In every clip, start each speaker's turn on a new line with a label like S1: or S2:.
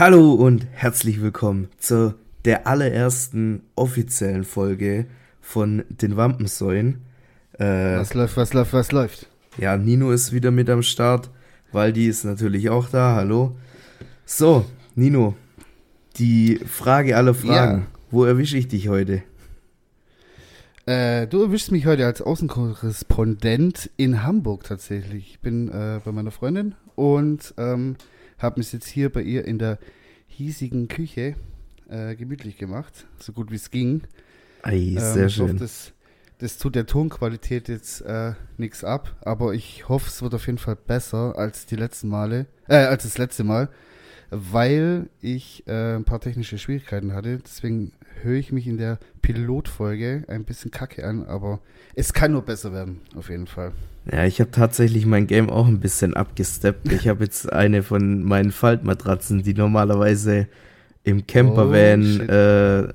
S1: Hallo und herzlich willkommen zu der allerersten offiziellen Folge von den Wampensäulen.
S2: Äh, was läuft, was läuft, was läuft?
S1: Ja, Nino ist wieder mit am Start. Waldi ist natürlich auch da. Hallo. So, Nino, die Frage aller Fragen. Ja. Wo erwische ich dich heute?
S2: Äh, du erwischst mich heute als Außenkorrespondent in Hamburg tatsächlich. Ich bin äh, bei meiner Freundin und ähm, habe mich jetzt hier bei ihr in der hiesigen Küche äh, gemütlich gemacht, so gut wie es ging.
S1: Ei, sehr ähm, schön. Hoffe,
S2: das, das tut der Tonqualität jetzt äh, nichts ab, aber ich hoffe, es wird auf jeden Fall besser als die letzten Male, äh, als das letzte Mal, weil ich äh, ein paar technische Schwierigkeiten hatte. Deswegen höre ich mich in der Pilotfolge ein bisschen kacke an, aber es kann nur besser werden, auf jeden Fall.
S1: Ja, ich habe tatsächlich mein Game auch ein bisschen abgesteppt. Ich habe jetzt eine von meinen Faltmatratzen, die normalerweise im Campervan oh, äh,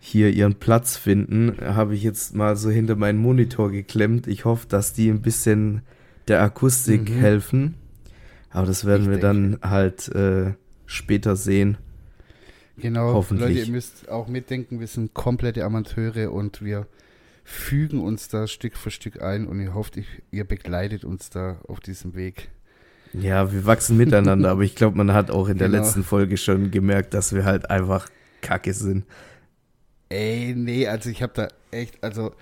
S1: hier ihren Platz finden, habe ich jetzt mal so hinter meinen Monitor geklemmt. Ich hoffe, dass die ein bisschen der Akustik mhm. helfen. Aber das werden ich wir denke. dann halt äh, später sehen.
S2: Genau, Hoffentlich. Leute, ihr müsst auch mitdenken, wir sind komplette Amateure und wir fügen uns da Stück für Stück ein und ihr hofft, ihr begleitet uns da auf diesem Weg.
S1: Ja, wir wachsen miteinander, aber ich glaube, man hat auch in der genau. letzten Folge schon gemerkt, dass wir halt einfach kacke sind.
S2: Ey, nee, also ich habe da echt, also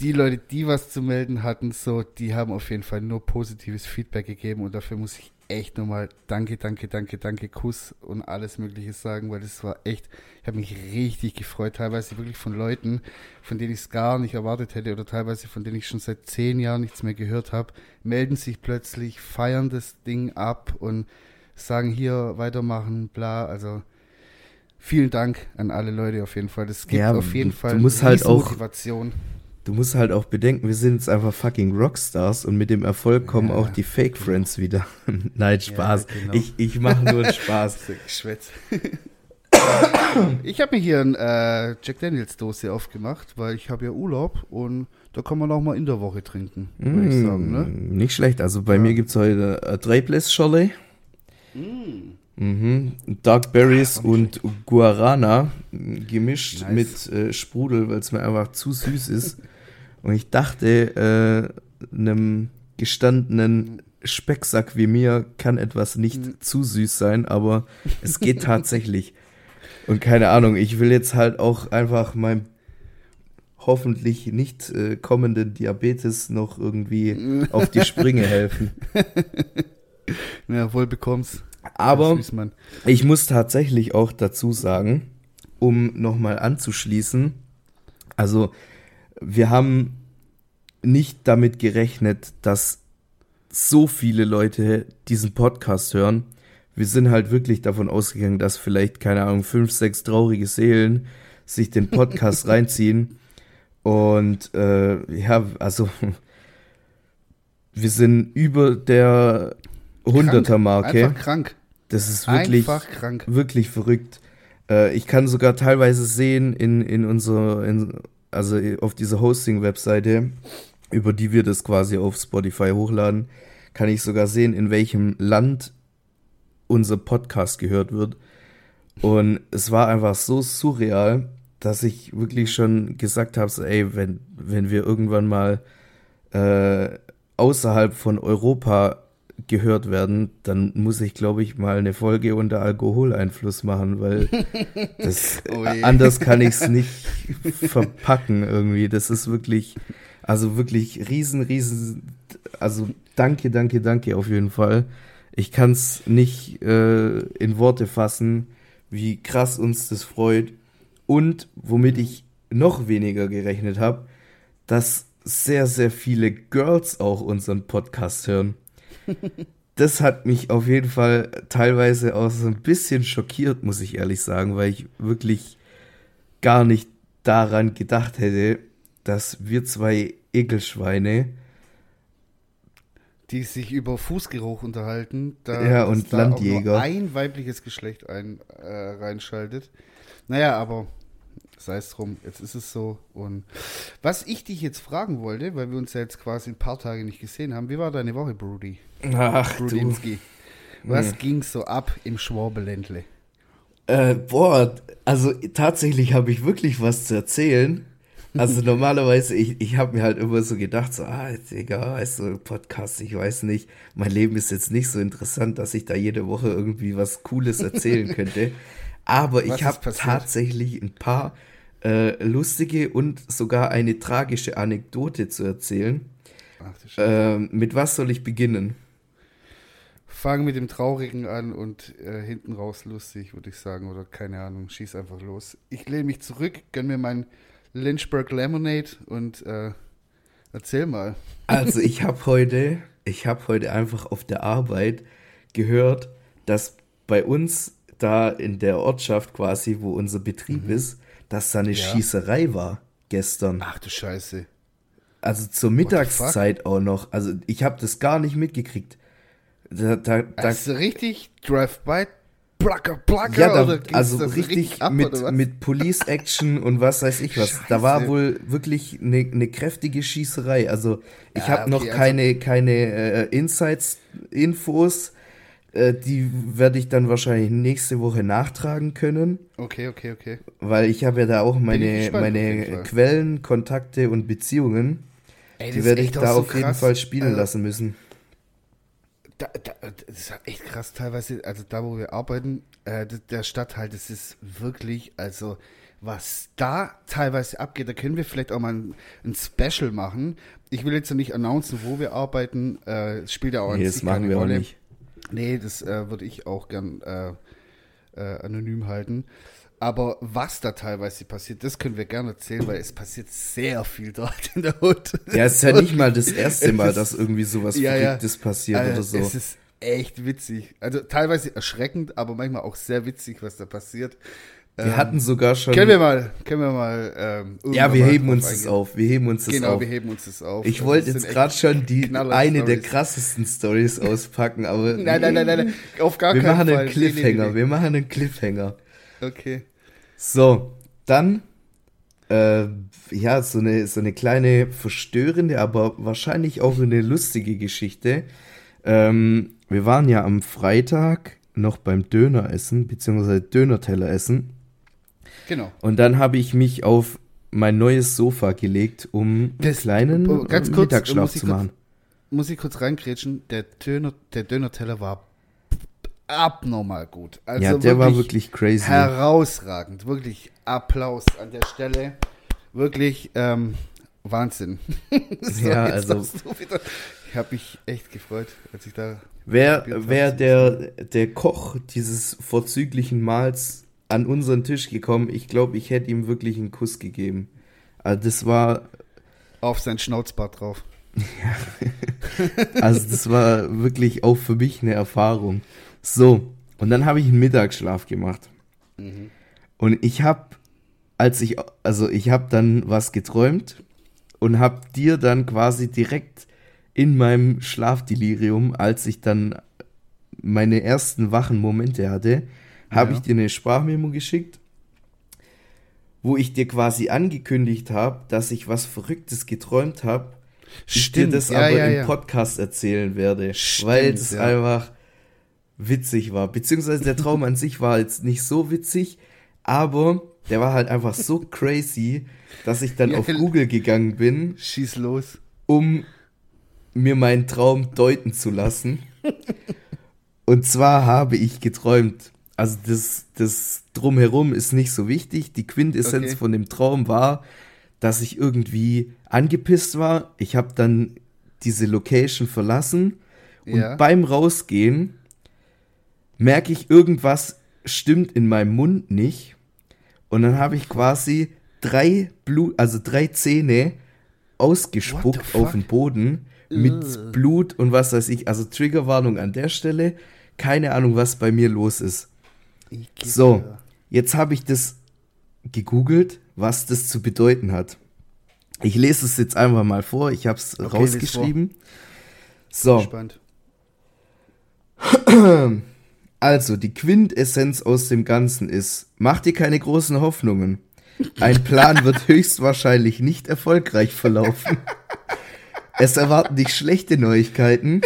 S2: die Leute, die was zu melden hatten, so, die haben auf jeden Fall nur positives Feedback gegeben und dafür muss ich echt nochmal danke, danke, danke, danke, Kuss und alles Mögliche sagen, weil das war echt, ich habe mich richtig gefreut, teilweise wirklich von Leuten, von denen ich es gar nicht erwartet hätte oder teilweise von denen ich schon seit zehn Jahren nichts mehr gehört habe, melden sich plötzlich, feiern das Ding ab und sagen hier weitermachen, bla, also vielen Dank an alle Leute auf jeden Fall. Das gibt ja, auf jeden Fall
S1: du musst halt auch Motivation du musst halt auch bedenken, wir sind jetzt einfach fucking Rockstars und mit dem Erfolg kommen ja, auch die Fake Friends wieder. Nein, Spaß. Ja, genau. Ich, ich mache nur Spaß.
S2: ich habe mir hier ein äh, Jack Daniels Dose aufgemacht, weil ich habe ja Urlaub und da kann man auch mal in der Woche trinken, würde mm, ich sagen. Ne?
S1: Nicht schlecht. Also bei ja. mir gibt es heute äh, Dreybless Cholet. Mm. Mhm. Dark Berries Ach, und Guarana gemischt nice. mit äh, Sprudel, weil es mir einfach zu süß ist. Und ich dachte, äh, einem gestandenen Specksack wie mir kann etwas nicht mhm. zu süß sein, aber es geht tatsächlich. Und keine Ahnung, ich will jetzt halt auch einfach meinem hoffentlich nicht äh, kommenden Diabetes noch irgendwie auf die Sprünge helfen.
S2: Ja, wohl bekommst.
S1: Aber ich muss tatsächlich auch dazu sagen, um nochmal anzuschließen, also wir haben nicht damit gerechnet, dass so viele Leute diesen Podcast hören. Wir sind halt wirklich davon ausgegangen, dass vielleicht, keine Ahnung, fünf, sechs traurige Seelen sich den Podcast reinziehen. Und äh, ja, also wir sind über der 100er Marke.
S2: Einfach krank.
S1: Das ist wirklich, wirklich verrückt. Äh, ich kann sogar teilweise sehen in, in unserer, in, also auf dieser Hosting-Webseite, über die wir das quasi auf Spotify hochladen, kann ich sogar sehen, in welchem Land unser Podcast gehört wird. Und es war einfach so surreal, dass ich wirklich schon gesagt habe, so, ey, wenn, wenn wir irgendwann mal äh, außerhalb von Europa gehört werden, dann muss ich, glaube ich, mal eine Folge unter Alkoholeinfluss machen, weil das, oh anders kann ich es nicht verpacken irgendwie. Das ist wirklich, also wirklich riesen, riesen, also danke, danke, danke auf jeden Fall. Ich kann es nicht äh, in Worte fassen, wie krass uns das freut und womit ich noch weniger gerechnet habe, dass sehr, sehr viele Girls auch unseren Podcast hören das hat mich auf jeden Fall teilweise auch so ein bisschen schockiert, muss ich ehrlich sagen, weil ich wirklich gar nicht daran gedacht hätte, dass wir zwei Ekelschweine,
S2: die sich über Fußgeruch unterhalten,
S1: da ja, und da Landjäger.
S2: ein weibliches Geschlecht ein, äh, reinschaltet. Naja, aber sei es drum, jetzt ist es so. Und was ich dich jetzt fragen wollte, weil wir uns ja jetzt quasi ein paar Tage nicht gesehen haben, wie war deine Woche, Brody?
S1: Ach, Brudinski.
S2: Was hm. ging so ab im Schwabeländle?
S1: Äh, boah, also tatsächlich habe ich wirklich was zu erzählen. Also normalerweise, ich, ich habe mir halt immer so gedacht, so, ah, egal, ist so Podcast, ich weiß nicht, mein Leben ist jetzt nicht so interessant, dass ich da jede Woche irgendwie was Cooles erzählen könnte. Aber was ich habe tatsächlich ein paar äh, lustige und sogar eine tragische Anekdote zu erzählen. Ach, äh, mit was soll ich beginnen?
S2: Fang mit dem Traurigen an und äh, hinten raus lustig, würde ich sagen. Oder keine Ahnung, schieß einfach los. Ich lehne mich zurück, gönn mir mein Lynchburg Lemonade und äh, erzähl mal.
S1: Also ich habe heute, ich habe heute einfach auf der Arbeit gehört, dass bei uns da in der Ortschaft quasi, wo unser Betrieb mhm. ist, dass da eine ja. Schießerei war gestern.
S2: Ach du Scheiße.
S1: Also zur Mittagszeit auch noch. Also ich habe das gar nicht mitgekriegt.
S2: Da, da, da, das ist richtig Drive-by Placker, Placker.
S1: Ja, da, also richtig, ab, mit, mit Police Action und was weiß ich was. Scheiße. Da war wohl wirklich eine ne kräftige Schießerei. Also ich ja, habe okay, noch keine, also, keine äh, Insights, Infos. Äh, die werde ich dann wahrscheinlich nächste Woche nachtragen können.
S2: Okay, okay, okay.
S1: Weil ich habe ja da auch meine, meine Quellen, Kontakte und Beziehungen. Ey, die werde ich da so auf jeden Fall spielen also, lassen müssen
S2: da, da, das ist echt krass teilweise, also da, wo wir arbeiten, äh, der Stadtteil, das ist wirklich, also was da teilweise abgeht, da können wir vielleicht auch mal ein, ein Special machen. Ich will jetzt noch nicht announcen, wo wir arbeiten, äh, spielt ja auch nee,
S1: das machen wir Rolle. Auch nicht.
S2: Nee, das äh, würde ich auch gern äh, äh, anonym halten. Aber was da teilweise passiert, das können wir gerne erzählen, weil es passiert sehr viel dort in der Hut.
S1: Ja, es ist ja nicht mal das erste Mal, dass irgendwie sowas ja, Verrücktes ja. passiert also, oder so.
S2: Es ist echt witzig. Also teilweise erschreckend, aber manchmal auch sehr witzig, was da passiert.
S1: Wir ähm, hatten sogar schon.
S2: Können wir mal, können wir mal.
S1: Ähm, ja, wir heben uns das auf. Wir heben uns das
S2: genau,
S1: auf.
S2: Genau, wir heben uns das auf.
S1: Ich wollte jetzt gerade schon die eine der krassesten Stories auspacken, aber.
S2: nein, nein, nein, nein, auf gar
S1: wir
S2: keinen
S1: Fall. Wir machen einen Cliffhanger. Nee, nee, nee. Wir machen einen Cliffhanger.
S2: Okay.
S1: So, dann äh, ja, so eine, so eine kleine verstörende, aber wahrscheinlich auch eine lustige Geschichte. Ähm, wir waren ja am Freitag noch beim Döner essen, beziehungsweise Dönerteller essen.
S2: Genau.
S1: Und dann habe ich mich auf mein neues Sofa gelegt, um das, kleinen oh, ganz kurz, Mittagsschlaf zu machen.
S2: Kurz, muss ich kurz reingrätschen? Der Döner, der Dönerteller war abnormal gut.
S1: Also ja, der war wirklich crazy.
S2: Herausragend. Wirklich Applaus an der Stelle. Wirklich ähm, Wahnsinn.
S1: so, ja, also.
S2: Ich habe mich echt gefreut, als ich da.
S1: Wer, wer der, der Koch dieses vorzüglichen Mahls an unseren Tisch gekommen, ich glaube, ich hätte ihm wirklich einen Kuss gegeben. Also das war.
S2: Auf sein Schnauzbart drauf.
S1: Ja. also das war wirklich auch für mich eine Erfahrung. So, und dann habe ich einen Mittagsschlaf gemacht. Mhm. Und ich habe, als ich, also ich habe dann was geträumt und habe dir dann quasi direkt in meinem Schlafdelirium, als ich dann meine ersten wachen Momente hatte, habe ja. ich dir eine Sprachmemo geschickt, wo ich dir quasi angekündigt habe, dass ich was Verrücktes geträumt habe. Ich dir das ja, aber ja, im Podcast erzählen werde, Stimmt, weil es einfach witzig war. Beziehungsweise der Traum an sich war jetzt nicht so witzig, aber der war halt einfach so crazy, dass ich dann auf Google gegangen bin.
S2: Schieß los.
S1: Um mir meinen Traum deuten zu lassen. Und zwar habe ich geträumt, also das, das drumherum ist nicht so wichtig. Die Quintessenz okay. von dem Traum war, dass ich irgendwie angepisst war. Ich habe dann diese Location verlassen und ja. beim Rausgehen merke ich, irgendwas stimmt in meinem Mund nicht. Und dann habe ich quasi drei Blut, also drei Zähne ausgespuckt auf den Boden mit. Blut und was weiß ich. Also Triggerwarnung an der Stelle. Keine Ahnung, was bei mir los ist. So, jetzt habe ich das gegoogelt, was das zu bedeuten hat. Ich lese es jetzt einfach mal vor. Ich habe es okay, rausgeschrieben. So. Spannend. Also, die Quintessenz aus dem Ganzen ist, mach dir keine großen Hoffnungen. Ein Plan wird höchstwahrscheinlich nicht erfolgreich verlaufen. Es erwarten dich schlechte Neuigkeiten.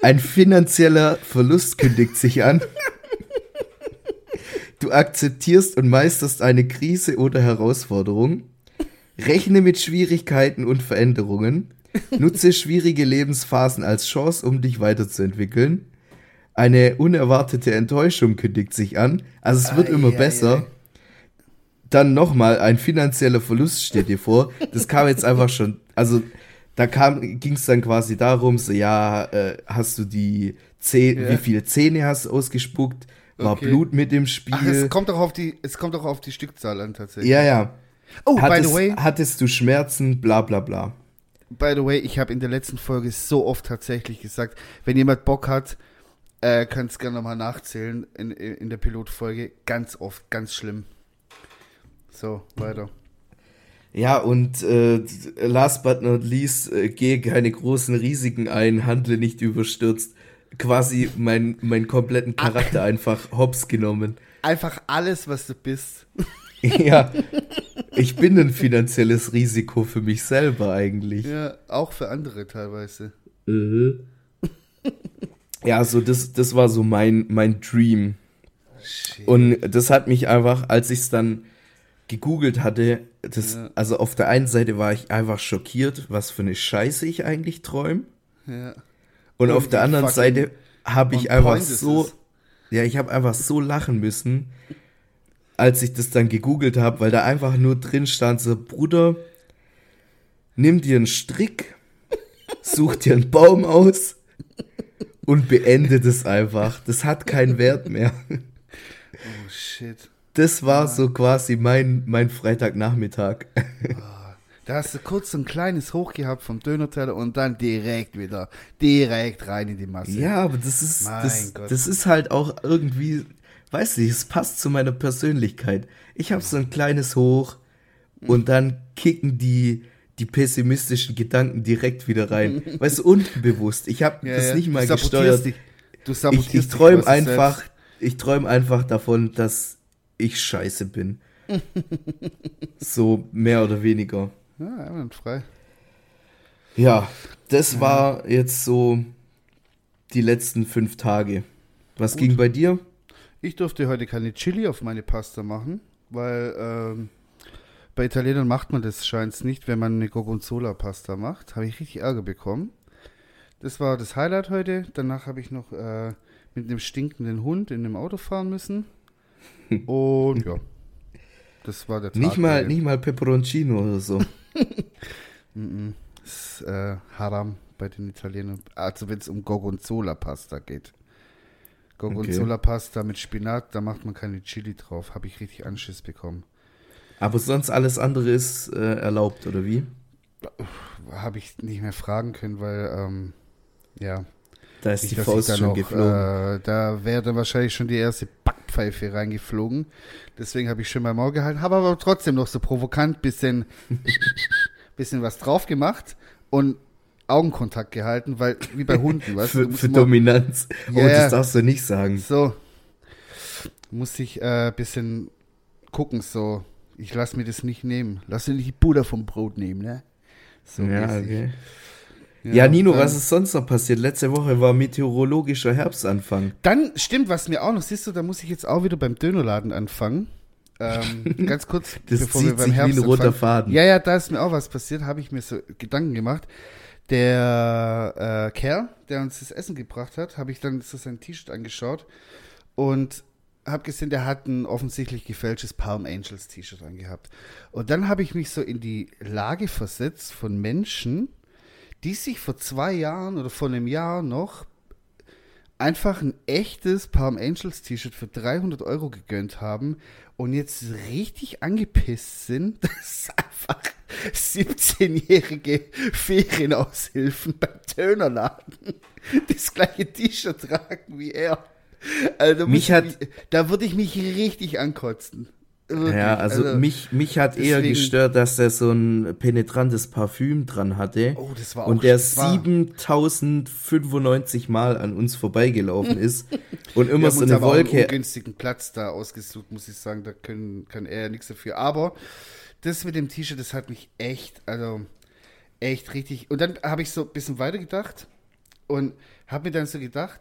S1: Ein finanzieller Verlust kündigt sich an. Du akzeptierst und meisterst eine Krise oder Herausforderung. Rechne mit Schwierigkeiten und Veränderungen. Nutze schwierige Lebensphasen als Chance, um dich weiterzuentwickeln. Eine unerwartete Enttäuschung kündigt sich an. Also es wird
S2: Ei,
S1: immer
S2: ei,
S1: besser.
S2: ei.
S1: Dann nochmal, ein finanzieller Verlust steht dir vor. Das kam jetzt einfach schon, also da ging es dann quasi darum, so ja, äh, hast du die Zähne,
S2: Ja.
S1: wie viele Zähne hast du ausgespuckt? War
S2: Okay.
S1: Blut mit im Spiel?
S2: Ach, es kommt doch auf die, es kommt doch auf die Stückzahl an tatsächlich.
S1: ja, ja.
S2: Oh,
S1: hattest,
S2: by the way,
S1: hattest du Schmerzen, bla bla bla.
S2: by the way, ich habe in der letzten Folge so oft tatsächlich gesagt, wenn jemand Bock hat, äh, könnt es gerne nochmal nachzählen in, in, in der Pilotfolge. Ganz oft, ganz schlimm. So, weiter.
S1: Ja, und äh, last but not least, äh, gehe keine großen Risiken ein, handle nicht überstürzt. Quasi mein, meinen kompletten Charakter einfach hops genommen.
S2: Einfach alles, was du bist.
S1: ja, ich bin ein finanzielles Risiko für mich selber eigentlich.
S2: Ja, auch für andere teilweise.
S1: Mhm. Ja, so das, das war so mein, mein Dream.
S2: Shit.
S1: Und das hat mich einfach, als ich es dann gegoogelt hatte, das,
S2: Ja.
S1: also auf der einen Seite war ich einfach schockiert, was für eine Scheiße ich eigentlich träume.
S2: Ja.
S1: Und,
S2: Und
S1: auf der anderen Seite habe ich einfach so,
S2: es.
S1: ja, ich habe einfach so lachen müssen, als ich das dann gegoogelt habe, weil da einfach nur drin stand so, Bruder, nimm dir einen Strick, such dir einen Baum aus und beende das einfach. Das hat keinen Wert mehr.
S2: Oh shit.
S1: Das war so quasi mein, mein Freitagnachmittag.
S2: Da hast du kurz so ein kleines Hoch gehabt vom Dönerteller und dann direkt wieder, direkt rein in die Masse.
S1: Ja, aber das ist,
S2: Mein
S1: das,
S2: Gott.
S1: das ist halt auch irgendwie, weiß nicht, es passt zu meiner Persönlichkeit. Ich habe so ein kleines Hoch und dann kicken die, die pessimistischen Gedanken direkt wieder rein. Weißt du, unbewusst. Ich habe
S2: Ja,
S1: das
S2: ja.
S1: nicht mal
S2: du
S1: gesteuert.
S2: Dich. Du
S1: Ich,
S2: sabotierst
S1: ich
S2: dich
S1: träume einfach, ich träume einfach davon, dass ich scheiße bin. so mehr oder weniger.
S2: Ja, einwandfrei.
S1: Ja, das war jetzt so die letzten fünf Tage. Was
S2: Gut.
S1: ging bei dir?
S2: Ich durfte heute keine Chili auf meine Pasta machen, weil ähm, bei Italienern macht man das scheint nicht, wenn man eine Gorgonzola-Pasta macht. Habe ich richtig Ärger bekommen. Das war das Highlight heute. Danach habe ich noch äh, mit einem stinkenden Hund in dem Auto fahren müssen. Und ja, das war der Tag.
S1: Nicht mal,
S2: heute.
S1: nicht mal Peperoncino oder so.
S2: Das ist äh, Haram bei den Italienern. Also wenn es um Gorgonzola-Pasta geht. Gorgonzola-Pasta mit Spinat, da macht man keine Chili drauf. Habe ich richtig Anschiss bekommen.
S1: Aber sonst alles andere ist äh, erlaubt, oder wie?
S2: Habe ich nicht mehr fragen können, weil, ähm, ja.
S1: Da ist die Faust schon
S2: noch,
S1: geflogen.
S2: Äh, da wäre dann wahrscheinlich schon die erste Backpfeife reingeflogen. Deswegen habe ich schon mein Maul gehalten. Habe aber trotzdem noch so provokant bisschen, bisschen was drauf gemacht und Augenkontakt gehalten, weil, wie bei Hunden, weißt
S1: für für
S2: immer-
S1: Dominanz. Oh,
S2: Ja, ja.
S1: das darfst du nicht sagen.
S2: So. Muss ich ein äh, bisschen gucken, so. Ich lass mir das nicht nehmen. Lass dir nicht die Butter vom Brot nehmen, ne? So
S1: ja,
S2: mäßig.
S1: okay. Ja, Nino,
S2: dann-
S1: was ist sonst noch passiert? Letzte Woche war meteorologischer Herbstanfang.
S2: Dann stimmt, was mir auch noch, siehst du, da muss ich jetzt auch wieder beim Dönerladen anfangen. Ähm, ganz kurz,
S1: Das zieht sich wie ein roter. Faden.
S2: Ja, ja, da ist mir auch was passiert, habe ich mir so Gedanken gemacht. Der äh, Kerl, der uns das Essen gebracht hat, habe ich dann so sein T-Shirt angeschaut und habe gesehen, der hat ein offensichtlich gefälschtes Palm Angels T-Shirt angehabt. Und dann habe ich mich so in die Lage versetzt von Menschen, die sich vor zwei Jahren oder vor einem Jahr noch einfach ein echtes Palm Angels T-Shirt für 300 Euro gegönnt haben und jetzt richtig angepisst sind, dass einfach 17-jährige Ferienaushilfen beim Dönerladen das gleiche T-Shirt tragen wie er. Also
S1: Mich hat-
S2: da würde ich mich richtig ankotzen. Wirklich.
S1: Ja, also, mich, mich hat eher
S2: deswegen-
S1: gestört, dass der so ein penetrantes Parfüm dran hatte.
S2: Oh, das war auch
S1: und der
S2: das war-
S1: 7095 Mal an uns vorbeigelaufen ist und immer so eine
S2: auch einen
S1: Wolke.
S2: ungünstigen Platz da ausgesucht, muss ich sagen. Da können, kann er ja nichts dafür. Aber das mit dem T-Shirt, das hat mich echt, also echt richtig. Und dann habe ich so ein bisschen weitergedacht. Und Hab mir dann so gedacht,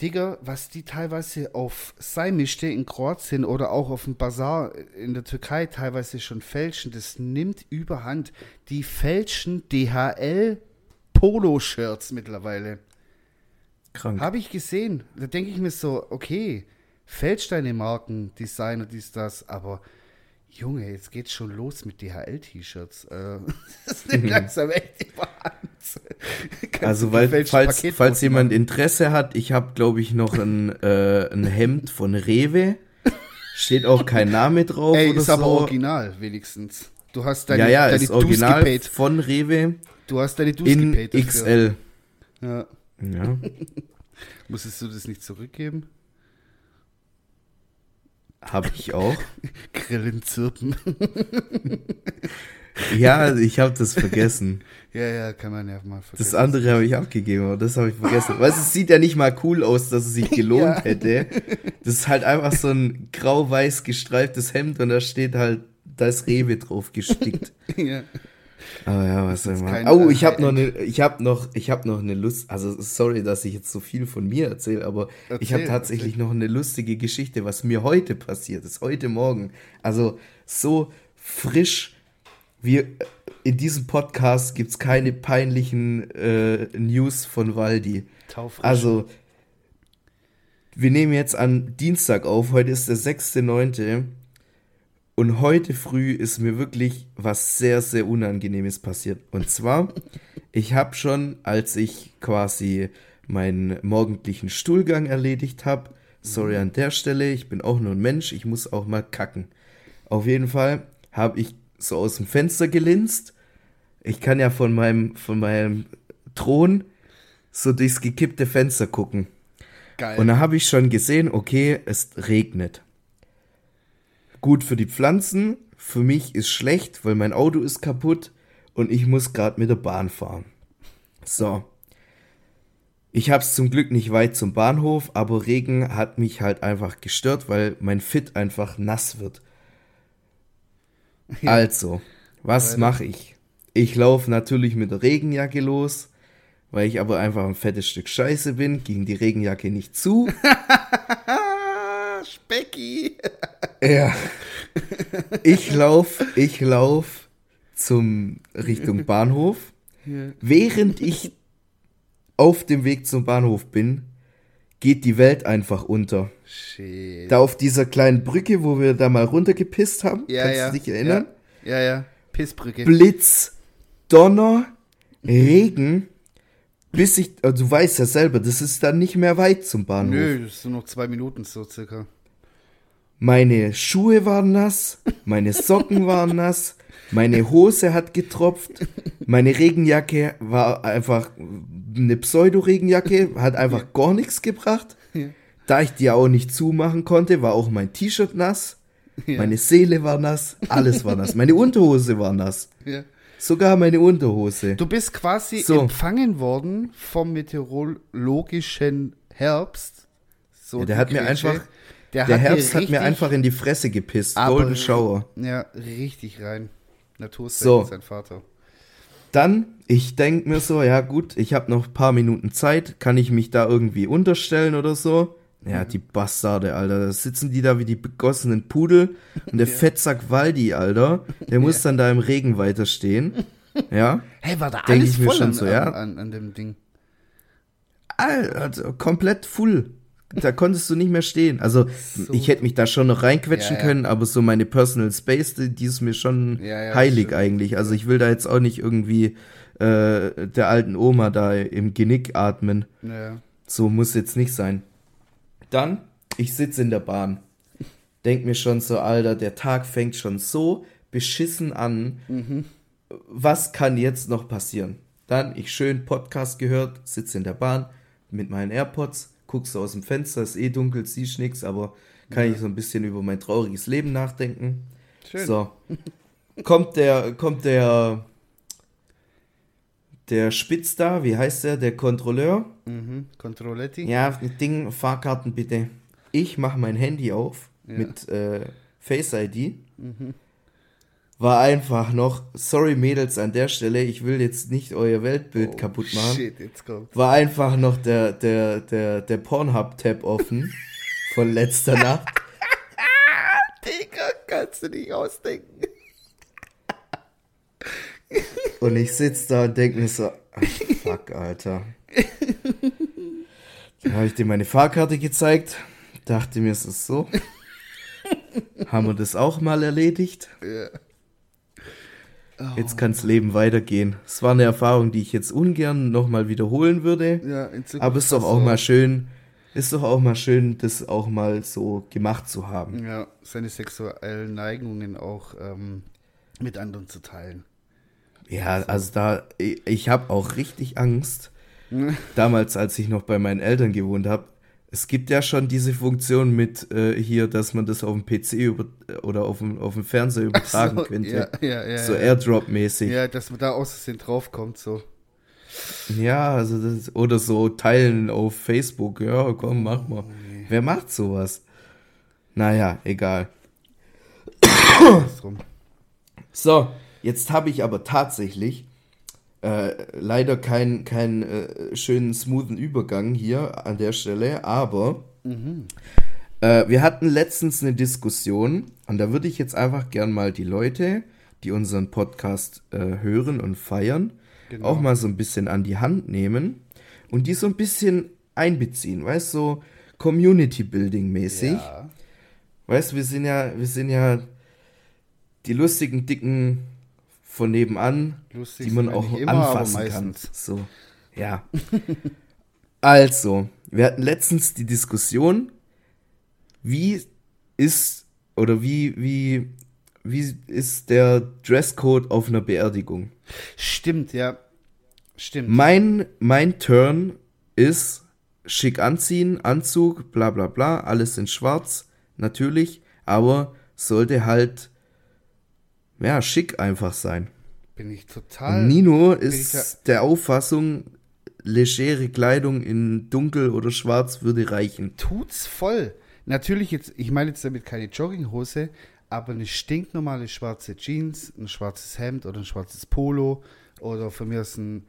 S2: Digga, was die teilweise auf Seimischte in Kroatien oder auch auf dem Bazar in der Türkei teilweise schon fälschen, das nimmt überhand. Die fälschen DHL Polo-Shirts mittlerweile. Krank. Habe ich gesehen. Da denke ich mir so, okay, fälsch deine Marken, Designer, dies, das, aber Junge, jetzt geht's schon los mit DHL-T-Shirts. Äh, das nimmt langsam echt überhand.
S1: also, weil, falls, falls jemand Interesse hat, ich habe, glaube ich, noch ein, äh, ein Hemd von Rewe. Steht auch kein Name drauf.
S2: Ey, ist so. aber original, wenigstens. Du hast
S1: deine, ja, ja, deine ist original gepaid. von Rewe.
S2: Du hast deine
S1: Dus in gepaid. XL.
S2: Ja. ja. Musstest du das nicht zurückgeben?
S1: Habe ich auch.
S2: Grillenzirpen.
S1: ja, ich habe das vergessen.
S2: Ja, ja, kann man ja mal
S1: vergessen. Das andere habe ich abgegeben, aber das habe ich vergessen. Weißt du, es sieht ja nicht mal cool aus, dass es sich gelohnt ja. hätte. Das ist halt einfach so ein grau-weiß gestreiftes Hemd und da steht halt, da ist Rewe drauf gestickt. ja. Aber ja, was soll man. Oh, ich habe noch eine, ich habe noch, ich habe noch eine Lust. Also sorry, dass ich jetzt so viel von mir erzähle, aber Erzähl, ich habe tatsächlich erzähl. noch eine lustige Geschichte, was mir heute passiert ist, heute Morgen. Also so frisch. Wir in diesem Podcast gibt es keine peinlichen äh, News von Waldi. Taufrisch. Also wir nehmen jetzt an Dienstag auf. Heute ist der 6.9. Und heute früh ist mir wirklich was sehr, sehr Unangenehmes passiert. Und zwar, ich habe schon, als ich quasi meinen morgendlichen Stuhlgang erledigt habe, sorry an der Stelle, ich bin auch nur ein Mensch, ich muss auch mal kacken. Auf jeden Fall habe ich so aus dem Fenster gelinst. Ich kann ja von meinem, von meinem Thron so durchs gekippte Fenster gucken. Geil. Und da habe ich schon gesehen, okay, es regnet gut für die Pflanzen. Für mich ist schlecht, weil mein Auto ist kaputt und ich muss gerade mit der Bahn fahren. So. Ich habe es zum Glück nicht weit zum Bahnhof, aber Regen hat mich halt einfach gestört, weil mein Fit einfach nass wird. Ja. Also, was mache ich? Ich laufe natürlich mit der Regenjacke los, weil ich aber einfach ein fettes Stück Scheiße bin, ging die Regenjacke nicht zu.
S2: Specki.
S1: Ja. Ich lauf, ich lauf zum Richtung Bahnhof. Ja. Während ich auf dem Weg zum Bahnhof bin, geht die Welt einfach unter. Shit. Da auf dieser kleinen Brücke, wo wir da mal runtergepisst haben, ja, kannst ja. du dich erinnern?
S2: Ja, ja, ja. Pissbrücke.
S1: Blitz, Donner, Regen, bis ich, also du weißt ja selber, das ist dann nicht mehr weit zum Bahnhof.
S2: Nö, das sind noch zwei Minuten so circa.
S1: Meine Schuhe waren nass, meine Socken waren nass, meine Hose hat getropft, meine Regenjacke war einfach eine Pseudo-Regenjacke, hat einfach ja. gar nichts gebracht. Ja. Da ich die auch nicht zumachen konnte, war auch mein T-Shirt nass, ja. meine Seele war nass, alles war nass, meine Unterhose war nass. Sogar meine Unterhose.
S2: Du bist quasi so. empfangen worden vom meteorologischen Herbst.
S1: So der hat mir einfach der, der Herbst hat mir einfach in die Fresse gepisst. Golden Shower.
S2: Ja, richtig rein. Naturstein
S1: so. sein Vater. Dann, ich denke mir so, ja gut, ich habe noch ein paar Minuten Zeit, kann ich mich da irgendwie unterstellen oder so? Ja, mhm. die Bastarde, Alter. Da sitzen die da wie die begossenen Pudel und der ja. Fettsack Waldi, Alter, der muss ja. dann da im Regen weiterstehen. Ja.
S2: Hey, war da Denk alles ich mir schon an,
S1: so, ja?
S2: An, an, dem Ding?
S1: Alter, komplett full da konntest du nicht mehr stehen. Also so. ich hätte mich da schon noch reinquetschen ja, ja. können, aber so meine Personal Space, die, die ist mir schon ja, heilig eigentlich. Also ich will da jetzt auch nicht irgendwie äh, der alten Oma da im Genick atmen. So muss jetzt nicht sein. Dann, ich sitze in der Bahn. Denk mir schon so, Alter, der Tag fängt schon so beschissen an. Mhm. Was kann jetzt noch passieren? Dann, ich schön Podcast gehört, sitze in der Bahn mit meinen AirPods guckst du aus dem Fenster, ist eh dunkel, siehst nichts, aber kann ja. ich so ein bisschen über mein trauriges Leben nachdenken. Schön. So. kommt der, kommt der, der Spitz da, wie heißt der, der Kontrolleur?
S2: Mhm, Kontrolletti.
S1: Ja, Ding, Fahrkarten bitte. Ich mache mein Handy auf ja. mit äh, Face ID. Mhm. War einfach noch, sorry Mädels an der Stelle, ich will jetzt nicht euer Weltbild oh, kaputt machen. Shit, jetzt kommt. War einfach noch der, der, der, der Pornhub-Tab offen von letzter Nacht.
S2: Digga, kannst du nicht ausdenken.
S1: Und ich sitze da und denke mir so, ach, fuck, Alter. Dann habe ich dir meine Fahrkarte gezeigt, dachte mir, es ist so. Haben wir das auch mal erledigt? Ja. Oh. Jetzt kann das Leben weitergehen. Es war eine Erfahrung, die ich jetzt ungern nochmal wiederholen würde. Ja, aber es ist doch auch mal schön, ist doch auch mal schön, das auch mal so gemacht zu haben.
S2: Ja, seine sexuellen Neigungen auch ähm, mit anderen zu teilen.
S1: Ja, also da, ich, ich habe auch richtig Angst. Damals, als ich noch bei meinen Eltern gewohnt habe, es gibt ja schon diese Funktion mit äh, hier, dass man das auf dem PC über, oder auf dem, auf dem Fernseher übertragen so, könnte. Ja, ja, ja, so Airdrop-mäßig.
S2: Ja, dass man da aus Versehen draufkommt, so.
S1: Ja, also das, oder so teilen auf Facebook. Ja, komm, mach mal. Oh, nee. Wer macht sowas? Naja, egal. so, jetzt habe ich aber tatsächlich äh, leider keinen kein, äh, schönen, smoothen Übergang hier an der Stelle, aber mhm. äh, wir hatten letztens eine Diskussion und da würde ich jetzt einfach gern mal die Leute, die unseren Podcast äh, hören und feiern, genau. auch mal so ein bisschen an die Hand nehmen und die so ein bisschen einbeziehen, weißt du, so Community Building mäßig. Ja. Weißt du, wir sind ja, wir sind ja die lustigen, dicken von nebenan, Lustig die man auch immer, anfassen kann. So, ja. also, wir hatten letztens die Diskussion, wie ist oder wie wie wie ist der Dresscode auf einer Beerdigung?
S2: Stimmt, ja. Stimmt.
S1: Mein mein Turn ist schick anziehen, Anzug, bla bla bla, alles in schwarz, natürlich, aber sollte halt ja, schick einfach sein.
S2: Bin ich total.
S1: Und Nino ist der Auffassung, legere Kleidung in dunkel oder schwarz würde reichen.
S2: Tut's voll. Natürlich jetzt, ich meine jetzt damit keine Jogginghose, aber eine stinknormale schwarze Jeans, ein schwarzes Hemd oder ein schwarzes Polo oder von mir aus ein,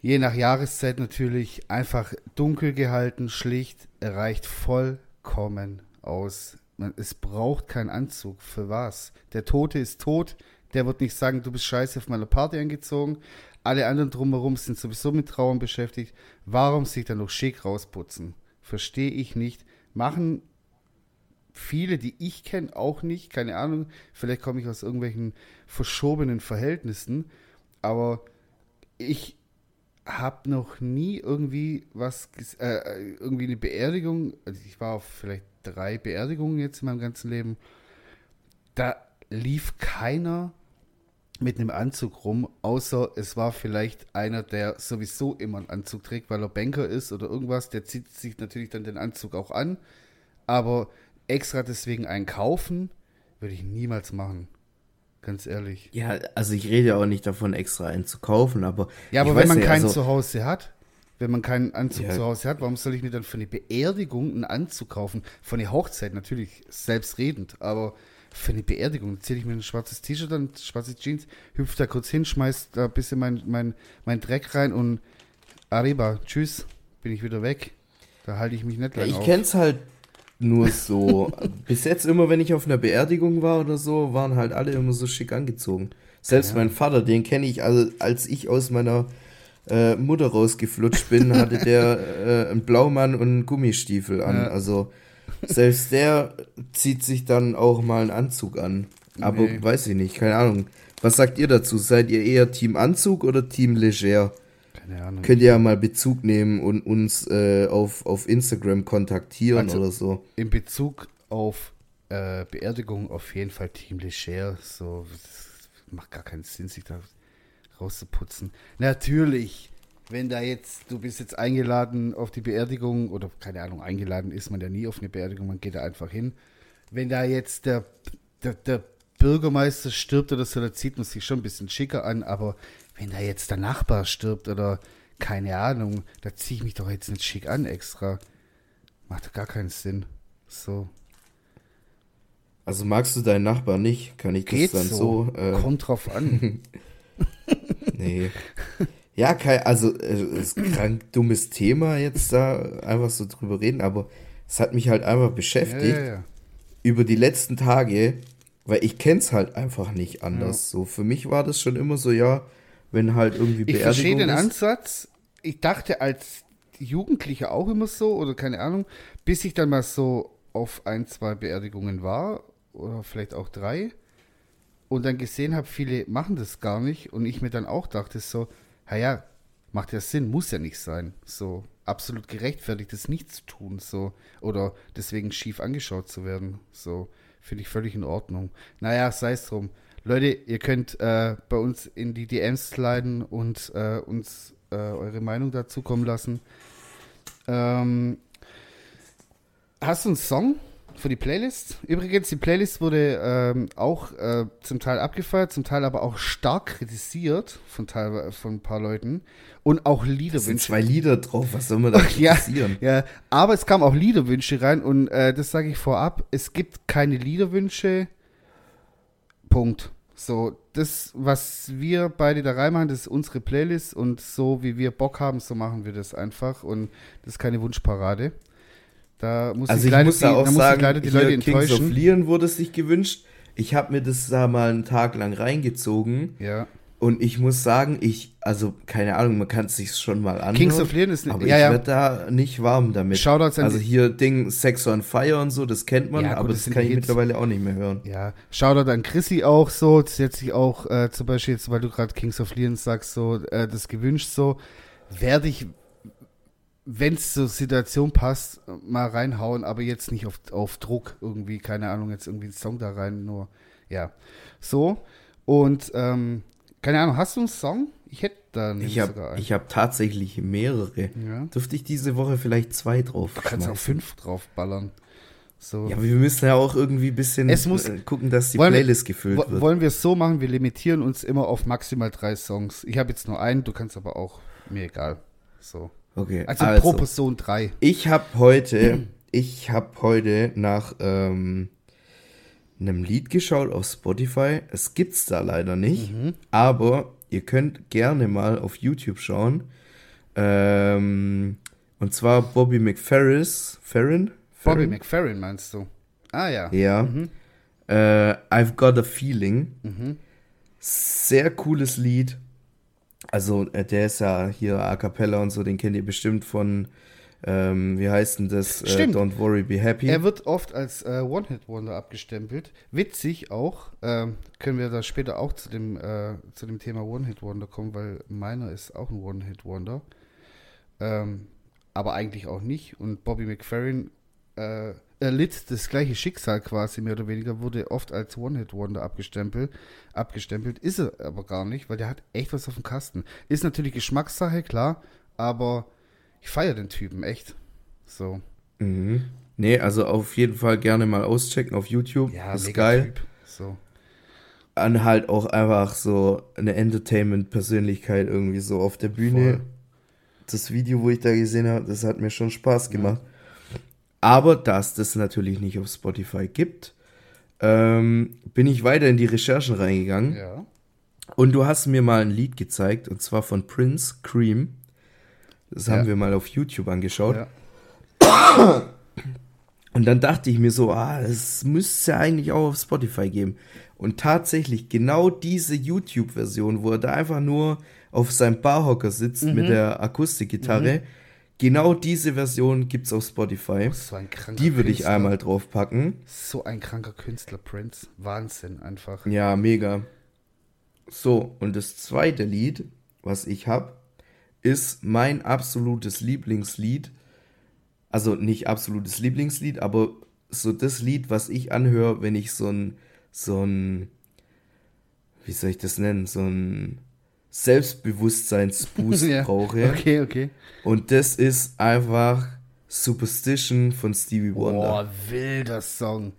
S2: je nach Jahreszeit natürlich, einfach dunkel gehalten, schlicht, reicht vollkommen aus. Man, es braucht keinen Anzug. Für was? Der Tote ist tot. Der wird nicht sagen, du bist scheiße auf meiner Party angezogen. Alle anderen drumherum sind sowieso mit Trauern beschäftigt. Warum sich dann noch schick rausputzen? Verstehe ich nicht. Machen viele, die ich kenne, auch nicht. Keine Ahnung. Vielleicht komme ich aus irgendwelchen verschobenen Verhältnissen. Aber ich habe noch nie irgendwie was, äh, irgendwie eine Beerdigung. Also ich war auf vielleicht drei Beerdigungen jetzt in meinem ganzen Leben. Da lief keiner mit einem Anzug rum, außer es war vielleicht einer, der sowieso immer einen Anzug trägt, weil er Banker ist oder irgendwas. Der zieht sich natürlich dann den Anzug auch an. Aber extra deswegen einen kaufen, würde ich niemals machen. Ganz ehrlich.
S1: Ja, also ich rede ja auch nicht davon, extra einen zu kaufen, aber.
S2: Ja, aber wenn man nicht, keinen also, zu Hause hat, wenn man keinen Anzug ja. zu Hause hat, warum soll ich mir dann für eine Beerdigung einen Anzug kaufen? Von der Hochzeit natürlich selbstredend, aber für eine Beerdigung ziehe ich mir ein schwarzes T-Shirt an, schwarze Jeans, hüpfe da kurz hin, schmeiß da ein bisschen mein, mein, mein Dreck rein und Arriba, tschüss, bin ich wieder weg. Da halte ich mich nicht
S1: lange ja, Ich kenn's halt nur so. Bis jetzt immer, wenn ich auf einer Beerdigung war oder so, waren halt alle immer so schick angezogen. Selbst ja. mein Vater, den kenne ich, also als ich aus meiner äh, Mutter rausgeflutscht bin, hatte der äh, einen Blaumann und einen Gummistiefel an. Ja. Also selbst der zieht sich dann auch mal einen Anzug an. Aber nee. weiß ich nicht, keine Ahnung. Was sagt ihr dazu? Seid ihr eher Team Anzug oder Team Leger? Keine Ahnung. Könnt ihr ja mal Bezug nehmen und uns äh, auf, auf Instagram kontaktieren also oder so.
S2: In Bezug auf äh, Beerdigung auf jeden Fall Team Leger. So, macht gar keinen Sinn, sich da rauszuputzen. Natürlich, wenn da jetzt, du bist jetzt eingeladen auf die Beerdigung, oder keine Ahnung, eingeladen ist man ja nie auf eine Beerdigung, man geht da einfach hin. Wenn da jetzt der, der, der Bürgermeister stirbt oder so, da zieht man sich schon ein bisschen schicker an, aber wenn da jetzt der Nachbar stirbt oder keine Ahnung, da ziehe ich mich doch jetzt nicht schick an extra. Macht gar keinen Sinn. So.
S1: Also magst du deinen Nachbar nicht? Kann ich das
S2: Geht
S1: dann so?
S2: so. Kommt drauf an.
S1: nee. Ja, kein, also äh, ist krank dummes Thema jetzt da einfach so drüber reden, aber es hat mich halt einfach beschäftigt
S2: Ja, ja, ja.
S1: über die letzten Tage, weil ich kenn's halt einfach nicht anders. So für mich war das schon immer so, ja, wenn halt irgendwie
S2: Ich verstehe
S1: Beerdigung
S2: den
S1: ist.
S2: Ansatz. Ich dachte als Jugendlicher auch immer so, oder keine Ahnung, bis ich dann mal so auf ein, zwei Beerdigungen war, oder vielleicht auch drei, und dann gesehen habe, viele machen das gar nicht, und ich mir dann auch dachte so, ja, macht ja Sinn, muss ja nicht sein. So absolut gerechtfertigt, das nicht zu tun, so, oder deswegen schief angeschaut zu werden. So, finde ich völlig in Ordnung. Naja, sei es drum. Leute, ihr könnt äh, bei uns in die DMs sliden und äh, uns äh, eure Meinung dazu kommen lassen. Ähm, hast du einen Song für die Playlist? Übrigens, die Playlist wurde ähm, auch äh, zum Teil abgefeiert, zum Teil aber auch stark kritisiert von, Teil, von ein paar Leuten. Und auch
S1: Es sind
S2: Liederwünsche.
S1: zwei Lieder drauf, was soll man da
S2: Ja,
S1: kritisieren?
S2: ja, aber es kamen auch Liederwünsche rein und äh, das sage ich vorab, es gibt keine Liederwünsche. Punkt. So, das, was wir beide da reinmachen, das ist unsere Playlist und so wie wir Bock haben, so machen wir das einfach und das ist keine Wunschparade. Da muss
S1: Also
S2: ich
S1: ich
S2: leider
S1: muss da
S2: die,
S1: auch
S2: da muss
S1: sagen,
S2: ich leider die Leute
S1: Kings of
S2: enttäuschen.
S1: Leon wurde sich gewünscht. Ich habe mir das da mal einen Tag lang reingezogen
S2: Ja.
S1: und ich muss sagen, ich, also keine Ahnung, man kann es sich schon mal anschauen.
S2: Kings of Leon ist
S1: aber
S2: ja,
S1: ich
S2: ja.
S1: werde da nicht warm damit.
S2: Shoutouts an
S1: also
S2: die-
S1: hier Ding Sex on Fire und so, das kennt man,
S2: Ja, gut,
S1: aber
S2: das
S1: das kann
S2: die
S1: ich
S2: Hits.
S1: mittlerweile auch nicht mehr hören.
S2: Ja, Shoutout an Chrissy auch so. Das hat sich auch äh, zum Beispiel jetzt, weil du gerade Kings of Leon sagst, so äh, das gewünscht so, werde ich, wenn es zur Situation passt, mal reinhauen, aber jetzt nicht auf, auf Druck irgendwie, keine Ahnung, jetzt irgendwie einen Song da rein, nur, ja. So, und ähm, keine Ahnung, hast du einen Song? Ich hätte da nämlich
S1: Ich
S2: sogar
S1: habe
S2: einen.
S1: ich hab tatsächlich mehrere.
S2: ja.
S1: Dürfte ich diese Woche vielleicht zwei drauf
S2: Du kannst auch fünf draufballern. So.
S1: Ja, aber wir müssen ja auch irgendwie ein bisschen
S2: Es muss-
S1: äh, gucken, dass die
S2: wir-
S1: Playlist gefüllt wird.
S2: Wollen wir es so machen, wir limitieren uns immer auf maximal drei Songs. Ich habe jetzt nur einen, du kannst aber auch, mir egal. So.
S1: Okay,
S2: Also, pro Person drei.
S1: Ich habe heute, ich habe heute nach ähm, einem Lied geschaut auf Spotify. Es gibt's da leider nicht,
S2: Mhm.
S1: aber ihr könnt gerne mal auf YouTube schauen. Ähm, und zwar Bobby McFerris, Ferrin?
S2: Bobby
S1: Ferrin?
S2: McFerrin meinst du? Ah ja.
S1: Ja. Äh, I've Got a Feeling.
S2: Mhm.
S1: Sehr cooles Lied. Also, äh, der ist ja hier A Cappella und so, den kennt ihr bestimmt von, ähm, wie heißt denn das? Äh,
S2: Stimmt.
S1: Don't Worry, Be Happy.
S2: Er wird oft als äh, One-Hit-Wonder abgestempelt. Witzig auch. Ähm, können wir da später auch zu dem, äh, zu dem Thema One-Hit-Wonder kommen, weil meiner ist auch ein One-Hit-Wonder. Ähm, aber eigentlich auch nicht. Und Bobby McFerrin äh, erlitt das gleiche Schicksal quasi, mehr oder weniger, wurde oft als One-Hit-Wonder abgestempelt. Abgestempelt ist er aber gar nicht, weil der hat echt was auf dem Kasten. Ist natürlich Geschmackssache, klar, aber ich feiere den Typen echt. So.
S1: Mhm. Nee, also auf jeden Fall gerne mal auschecken auf YouTube. ist geil.
S2: Typ. So.
S1: Und halt auch einfach so eine Entertainment-Persönlichkeit irgendwie so auf der Bühne.
S2: Voll.
S1: Das Video, wo ich da gesehen habe, das hat mir schon Spaß gemacht. Aber da es das natürlich nicht auf Spotify gibt, ähm, bin ich weiter in die Recherchen reingegangen.
S2: Ja.
S1: Und du hast mir mal ein Lied gezeigt, und zwar von Prince, Cream. Das haben
S2: Ja.
S1: wir mal auf YouTube angeschaut.
S2: ja.
S1: Und dann dachte ich mir so, ah, es müsste es ja eigentlich auch auf Spotify geben. Und tatsächlich genau diese YouTube-Version, wo er da einfach nur auf seinem Barhocker sitzt
S2: Mhm.
S1: mit der Akustikgitarre, genau diese Version gibt's auf Spotify.
S2: So ein kranker
S1: Die würde ich einmal draufpacken.
S2: So ein kranker Künstler, Prince. Wahnsinn einfach.
S1: Ja, mega. So, und das zweite Lied, was ich habe, ist mein absolutes Lieblingslied. Also nicht absolutes Lieblingslied, aber so das Lied, was ich anhöre, wenn ich so ein, so ein, wie soll ich das nennen, so ein Selbstbewusstseinsboost
S2: Ja.
S1: brauche.
S2: Okay, okay.
S1: Und das ist einfach Superstition von Stevie Wonder.
S2: Boah, wilder Song.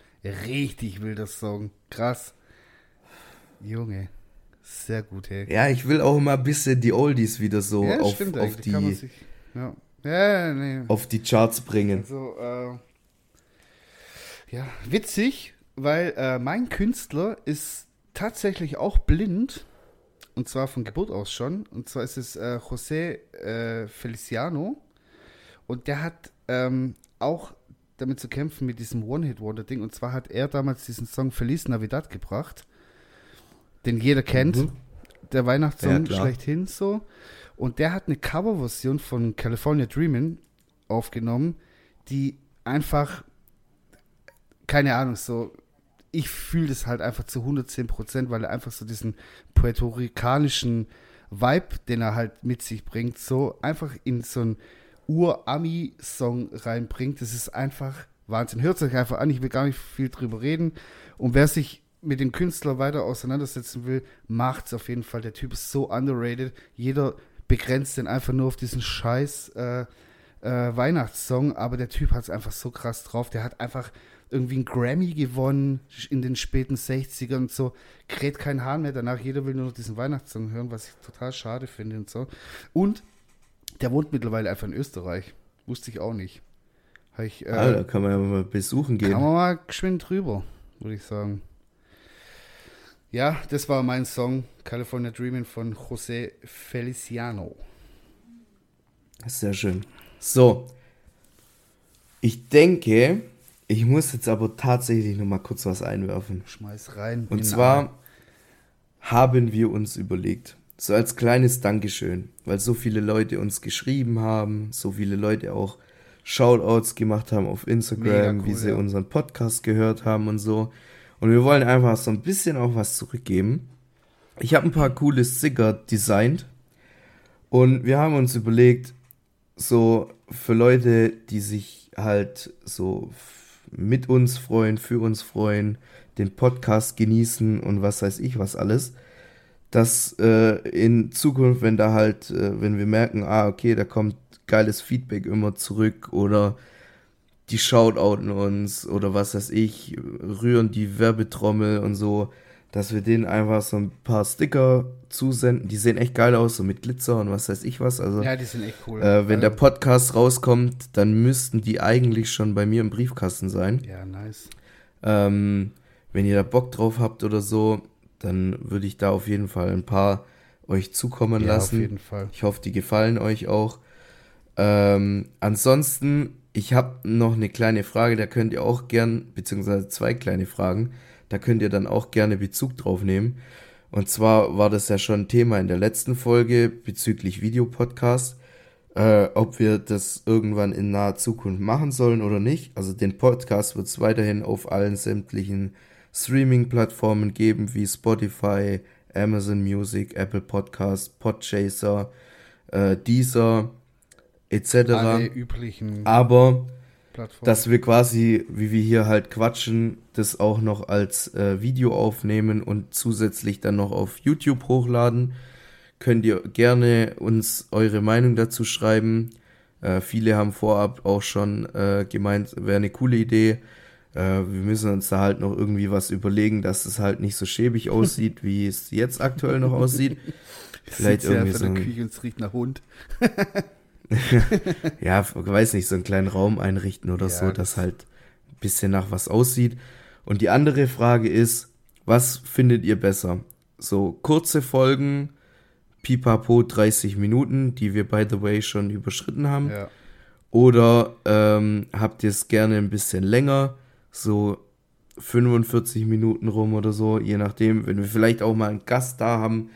S2: Richtig wilder Song. Krass. Junge. Sehr gut, hey.
S1: Ja, ich will auch mal ein bisschen die Oldies wieder so
S2: ja,
S1: auf, auf, die,
S2: sich, ja. ja, nee.
S1: auf die Charts bringen.
S2: Also, äh, ja, witzig. weil äh, mein Künstler ist tatsächlich auch blind. Und zwar von Geburt aus schon. Und zwar ist es äh, José äh, Feliciano. Und der hat ähm, auch damit zu kämpfen mit diesem One-Hit-Wonder-Ding. Und zwar hat er damals diesen Song Feliz Navidad gebracht, den jeder kennt. Mhm. Der Weihnachtssong ja, schlechthin so. Und der hat eine Coverversion von California Dreamin' aufgenommen, die einfach, keine Ahnung, so, ich fühle das halt einfach zu 110 Prozent, weil er einfach so diesen puerto-ricanischen Vibe, den er halt mit sich bringt, so einfach in so einen Ur-Ami-Song reinbringt. Das ist einfach Wahnsinn. Hört es euch einfach an, ich will gar nicht viel drüber reden. Und wer sich mit dem Künstler weiter auseinandersetzen will, macht es auf jeden Fall. Der Typ ist so underrated. Jeder begrenzt den einfach nur auf diesen scheiß äh, äh, Weihnachtssong, aber der Typ hat es einfach so krass drauf. Der hat einfach irgendwie einen Grammy gewonnen in den späten 60ern und so. Kräht kein Hahn mehr danach. Jeder will nur noch diesen Weihnachtssong hören, was ich total schade finde und so. Und der wohnt mittlerweile einfach in Österreich. Wusste ich auch nicht.
S1: Ich, äh, Alter, kann man ja mal besuchen gehen.
S2: Kann man mal geschwind drüber, würde ich sagen. Ja, das war mein Song California Dreaming von José Feliciano.
S1: Sehr schön. So. Ich denke, ich muss jetzt aber tatsächlich noch mal kurz was einwerfen.
S2: Schmeiß rein.
S1: Und zwar haben wir uns überlegt, so als kleines Dankeschön, weil so viele Leute uns geschrieben haben, so viele Leute auch Shoutouts gemacht haben auf Instagram, cool, wie sie ja. unseren Podcast gehört haben und so. Und wir wollen einfach so ein bisschen auch was zurückgeben. Ich habe ein paar coole Sticker designt. Und wir haben uns überlegt, so für Leute, die sich halt so mit uns freuen, für uns freuen, den Podcast genießen und was weiß ich was alles, dass äh, in Zukunft, wenn da halt, äh, wenn wir merken, ah, okay, da kommt geiles Feedback immer zurück oder die shoutouten uns oder was weiß ich, rühren die Werbetrommel und so, dass wir denen einfach so ein paar Sticker zusenden. Die sehen echt geil aus, so mit Glitzer und was weiß ich was. Also,
S2: ja, die sind echt cool.
S1: Äh, wenn also, der Podcast rauskommt, dann müssten die eigentlich schon bei mir im Briefkasten sein.
S2: Ja, nice.
S1: Ähm, wenn ihr da Bock drauf habt oder so, dann würde ich da auf jeden Fall ein paar euch zukommen ja, lassen. Auf jeden Fall. Ich hoffe, die gefallen euch auch. Ähm, ansonsten ich habe noch eine kleine Frage, da könnt ihr auch gern, beziehungsweise zwei kleine Fragen, da könnt ihr dann auch gerne Bezug drauf nehmen. Und zwar war das ja schon Thema in der letzten Folge bezüglich Videopodcast, äh, ob wir das irgendwann in naher Zukunft machen sollen oder nicht. Also den Podcast wird es weiterhin auf allen sämtlichen Streaming-Plattformen geben, wie Spotify, Amazon Music, Apple Podcast, Podchaser, äh, Deezer etc. Aber Plattformen. dass wir quasi, wie wir hier halt quatschen, das auch noch als äh, Video aufnehmen und zusätzlich dann noch auf YouTube hochladen, könnt ihr gerne uns eure Meinung dazu schreiben. Äh, viele haben vorab auch schon äh, gemeint, wäre eine coole Idee. Äh, wir müssen uns da halt noch irgendwie was überlegen, dass es halt nicht so schäbig aussieht, wie es jetzt aktuell noch aussieht.
S2: Vielleicht irgendwie so. Ein, Küche und es riecht nach Hund.
S1: ja, weiß nicht, so einen kleinen Raum einrichten oder ja, so, dass halt ein bisschen nach was aussieht. Und die andere Frage ist, was findet ihr besser? So kurze Folgen, pipapo 30 Minuten, die wir by the way schon überschritten haben. Ja. Oder ähm, habt ihr es gerne ein bisschen länger, so 45 Minuten rum oder so, je nachdem, wenn wir vielleicht auch mal einen Gast da haben,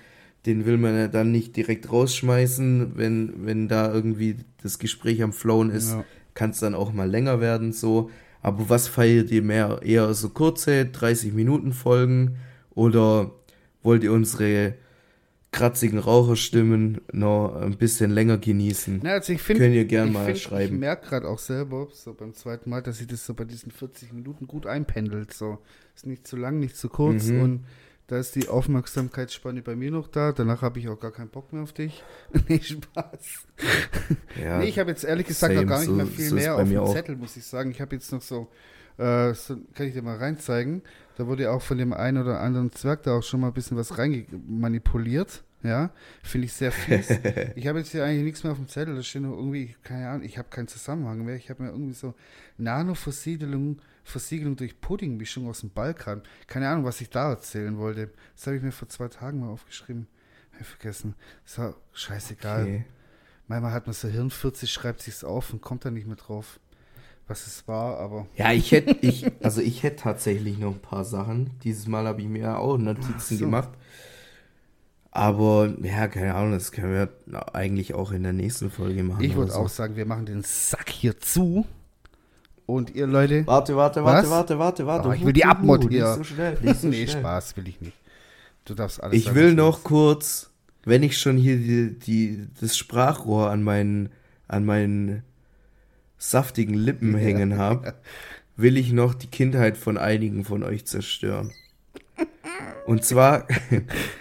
S1: den will man ja dann nicht direkt rausschmeißen, wenn, wenn da irgendwie das Gespräch am Flown ist, ja. kann es dann auch mal länger werden, so. Aber was feiert ihr mehr? Eher so kurze 30 Minuten Folgen oder wollt ihr unsere kratzigen Raucherstimmen noch ein bisschen länger genießen?
S2: Na, also ich find, Könnt ihr gerne mal find, schreiben. Ich merke gerade auch selber, so beim zweiten Mal, dass sich das so bei diesen 40 Minuten gut einpendelt. So ist nicht zu lang, nicht zu kurz mhm. und da ist die Aufmerksamkeitsspanne bei mir noch da. Danach habe ich auch gar keinen Bock mehr auf dich. nee, Spaß. Ja, nee, ich habe jetzt ehrlich gesagt same, noch gar nicht so, mehr viel so mehr auf dem Zettel, muss ich sagen. Ich habe jetzt noch so, äh, so, kann ich dir mal reinzeigen. Da wurde auch von dem einen oder anderen Zwerg da auch schon mal ein bisschen was reingemanipuliert. Ja, finde ich sehr fies. ich habe jetzt hier eigentlich nichts mehr auf dem Zettel. Da steht noch irgendwie, keine Ahnung, ich habe keinen Zusammenhang mehr. Ich habe mir irgendwie so Nano-Versiegelung Versiegelung durch Puddingmischung aus dem Balkan. Keine Ahnung, was ich da erzählen wollte. Das habe ich mir vor zwei Tagen mal aufgeschrieben. Hab ich vergessen. So, scheißegal. Okay. Manchmal hat man so Hirnfürze, schreibt sich's auf und kommt da nicht mehr drauf, was es war, aber.
S1: Ja, ich hätte, ich, also ich hätte tatsächlich noch ein paar Sachen. Dieses Mal habe ich mir auch Notizen so. gemacht. Aber, ja, keine Ahnung, das können wir eigentlich auch in der nächsten Folge machen.
S2: Ich würde so. auch sagen, wir machen den Sack hier zu. Und ihr Leute.
S1: Warte, warte, warte, warte, warte, warte.
S2: Oh, ich will die Abmod hier. Nicht so schnell. Nicht so nee, schnell. Spaß will ich nicht.
S1: Du darfst alles. Ich sagen, will noch kurz, wenn ich schon hier die, die, das Sprachrohr an meinen, an meinen saftigen Lippen ja. hängen habe, will ich noch die Kindheit von einigen von euch zerstören. Und zwar,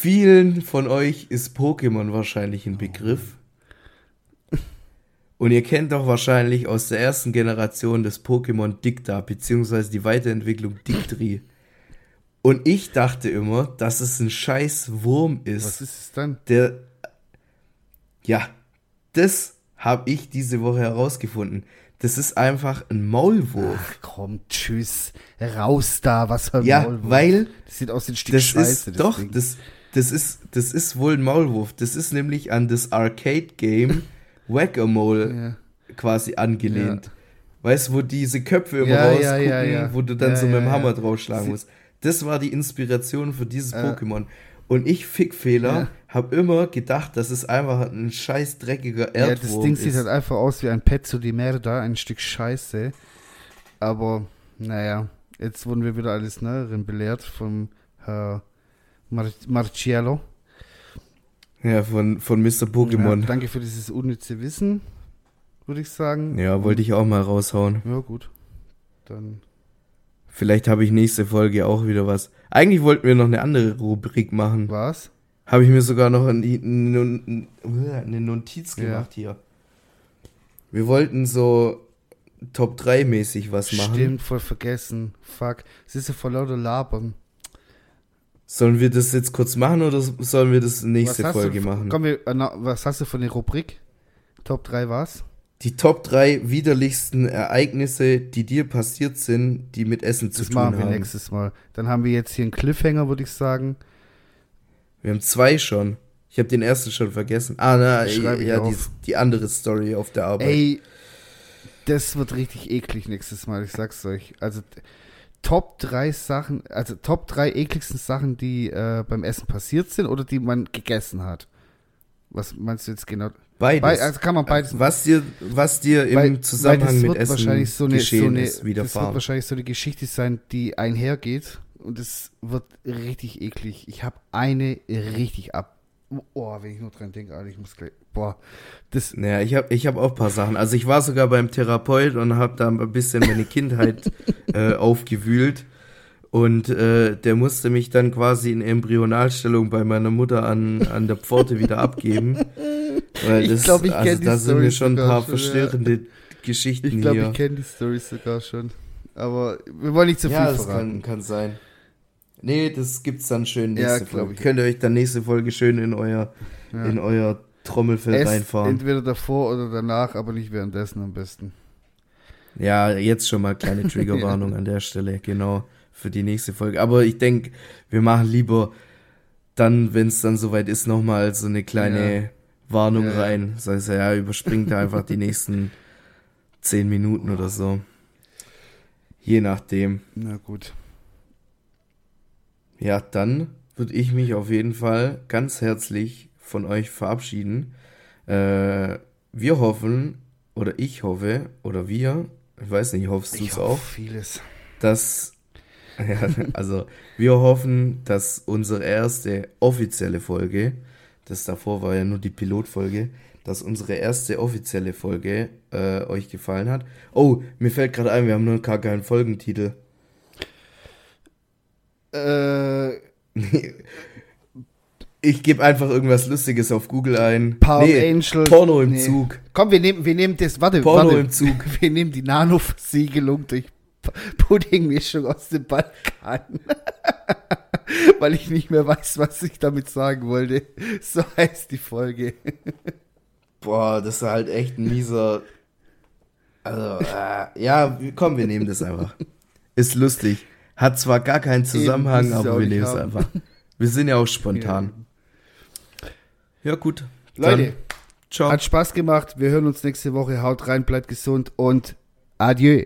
S1: vielen von euch ist Pokémon wahrscheinlich ein Begriff. Und ihr kennt doch wahrscheinlich aus der ersten Generation das Pokémon Dicta, beziehungsweise die Weiterentwicklung Dictri. Und ich dachte immer, dass es ein scheiß Wurm ist.
S2: Was ist es dann?
S1: Der. Ja, das habe ich diese Woche herausgefunden. Das ist einfach ein Maulwurf. Ach
S2: komm, tschüss. Raus da, was für
S1: ein ja, Maulwurf. weil.
S2: Das sieht aus wie ein Stück das Scheiße.
S1: Ist, das doch, Ding. das, das, ist, das ist wohl ein Maulwurf. Das ist nämlich an das Arcade-Game Whack-A-Mole ja. quasi angelehnt. Ja. Weißt du, wo diese Köpfe immer ja, rausgucken, wo du dann so mit dem Hammer draufschlagen musst. Das war die Inspiration für dieses Pokémon. Und ich, Fickfehler, ja. habe immer gedacht, dass es einfach ein scheiß dreckiger Erdwurm ist. Ja, das Ding ist.
S2: sieht halt einfach aus wie ein Pezzo di Merda, ein Stück Scheiße. Aber, naja, jetzt wurden wir wieder alles Neueren belehrt vom Herr Mar Marciello.
S1: Ja, von, von Mr. Pokémon.
S2: Ja, danke für dieses unnütze Wissen, würde ich sagen.
S1: Ja, wollte ich auch mal raushauen.
S2: Ja, gut. Dann.
S1: Vielleicht habe ich nächste Folge auch wieder was. Eigentlich wollten wir noch eine andere Rubrik machen.
S2: Was?
S1: Habe ich mir sogar noch eine, Notiz gemacht ja. hier. Wir wollten so Top 3 mäßig was machen.
S2: Stimmt, voll vergessen. Fuck. Es ist ja voll lauter Labern.
S1: Sollen wir das jetzt kurz machen oder sollen wir das nächste Folge
S2: du,
S1: machen?
S2: Komm, wir, was hast du von der Rubrik? Top 3 was?
S1: Die Top 3 widerlichsten Ereignisse, die dir passiert sind, die mit Essen zu
S2: das
S1: tun haben. Das
S2: machen wir nächstes Mal. Dann haben wir jetzt hier einen Cliffhanger, würde ich sagen.
S1: Wir haben zwei schon. Ich habe den ersten schon vergessen. Ah, na, ja, die, die, andere Story auf der Arbeit.
S2: Ey, das wird richtig eklig nächstes Mal, ich sag's euch. Also, Top 3 Sachen, also Top 3 ekligsten Sachen, die äh, beim Essen passiert sind oder die man gegessen hat? Was meinst du jetzt genau?
S1: Beides. Be
S2: also kann man beides.
S1: Was dir, was dir im weil, Zusammenhang weil mit Essen
S2: wahrscheinlich so eine,
S1: geschehen
S2: so eine,
S1: ist, widerfahren.
S2: Das wird wahrscheinlich so eine Geschichte sein, die einhergeht und es wird richtig eklig. Ich habe eine richtig ab. Oh, wenn ich nur dran denke, Alter, ich muss gleich. Boah,
S1: das. Naja, ich habe ich hab auch ein paar Sachen. Also ich war sogar beim Therapeut und habe da ein bisschen meine Kindheit äh, aufgewühlt. Und äh, der musste mich dann quasi in Embryonalstellung bei meiner Mutter an, an der Pforte wieder abgeben. Weil das, ich glaube, ich also, kenne die Da sind mir schon ein paar schon, verstörende ja. Geschichten
S2: ich glaub, hier. Ich glaube, ich kenne die Storys sogar schon. Aber wir wollen nicht zu viel ja, das
S1: verraten. Kann, kann sein. Nee, das gibt's dann schön nächste ja, Folge. Könnt ihr euch dann nächste Folge schön in euer, ja. in euer Trommelfell Esst reinfahren.
S2: Entweder davor oder danach, aber nicht währenddessen am besten.
S1: Ja, jetzt schon mal kleine Triggerwarnung ja. an der Stelle, genau, für die nächste Folge. Aber ich denke, wir machen lieber dann, wenn es dann soweit ist, nochmal so eine kleine ja. Warnung ja, rein. Das heißt, ja, überspringt einfach die nächsten zehn Minuten oder so. Je nachdem.
S2: Na gut.
S1: Ja, dann würde ich mich auf jeden Fall ganz herzlich von euch verabschieden. Äh, wir hoffen, oder ich hoffe, oder wir, ich weiß nicht, hoffst du es auch?
S2: Vieles.
S1: Dass, ja, also wir hoffen, dass unsere erste offizielle Folge, das davor war ja nur die Pilotfolge, dass unsere erste offizielle Folge äh, euch gefallen hat. Oh, mir fällt gerade ein, wir haben nur gar keinen Folgentitel.
S2: Äh.
S1: Ich gebe einfach irgendwas Lustiges auf Google ein.
S2: Palm nee, Angel.
S1: Porno im nee. Zug.
S2: Komm, wir nehmen, wir nehmen das, warte,
S1: Porno
S2: warte.
S1: im Zug.
S2: Wir nehmen die Nano-Versiegelung durch Puddingmischung aus dem Balkan. weil ich nicht mehr weiß, was ich damit sagen wollte. So heißt die Folge.
S1: Boah, das ist halt echt ein mieser. Also, äh, ja, komm, wir nehmen das einfach. Ist lustig. Hat zwar gar keinen Zusammenhang, Eben, aber wir nehmen es einfach. Wir sind ja auch spontan. Ja, ja gut.
S2: Leute, Dann, ciao. hat Spaß gemacht. Wir hören uns nächste Woche. Haut rein, bleibt gesund und adieu.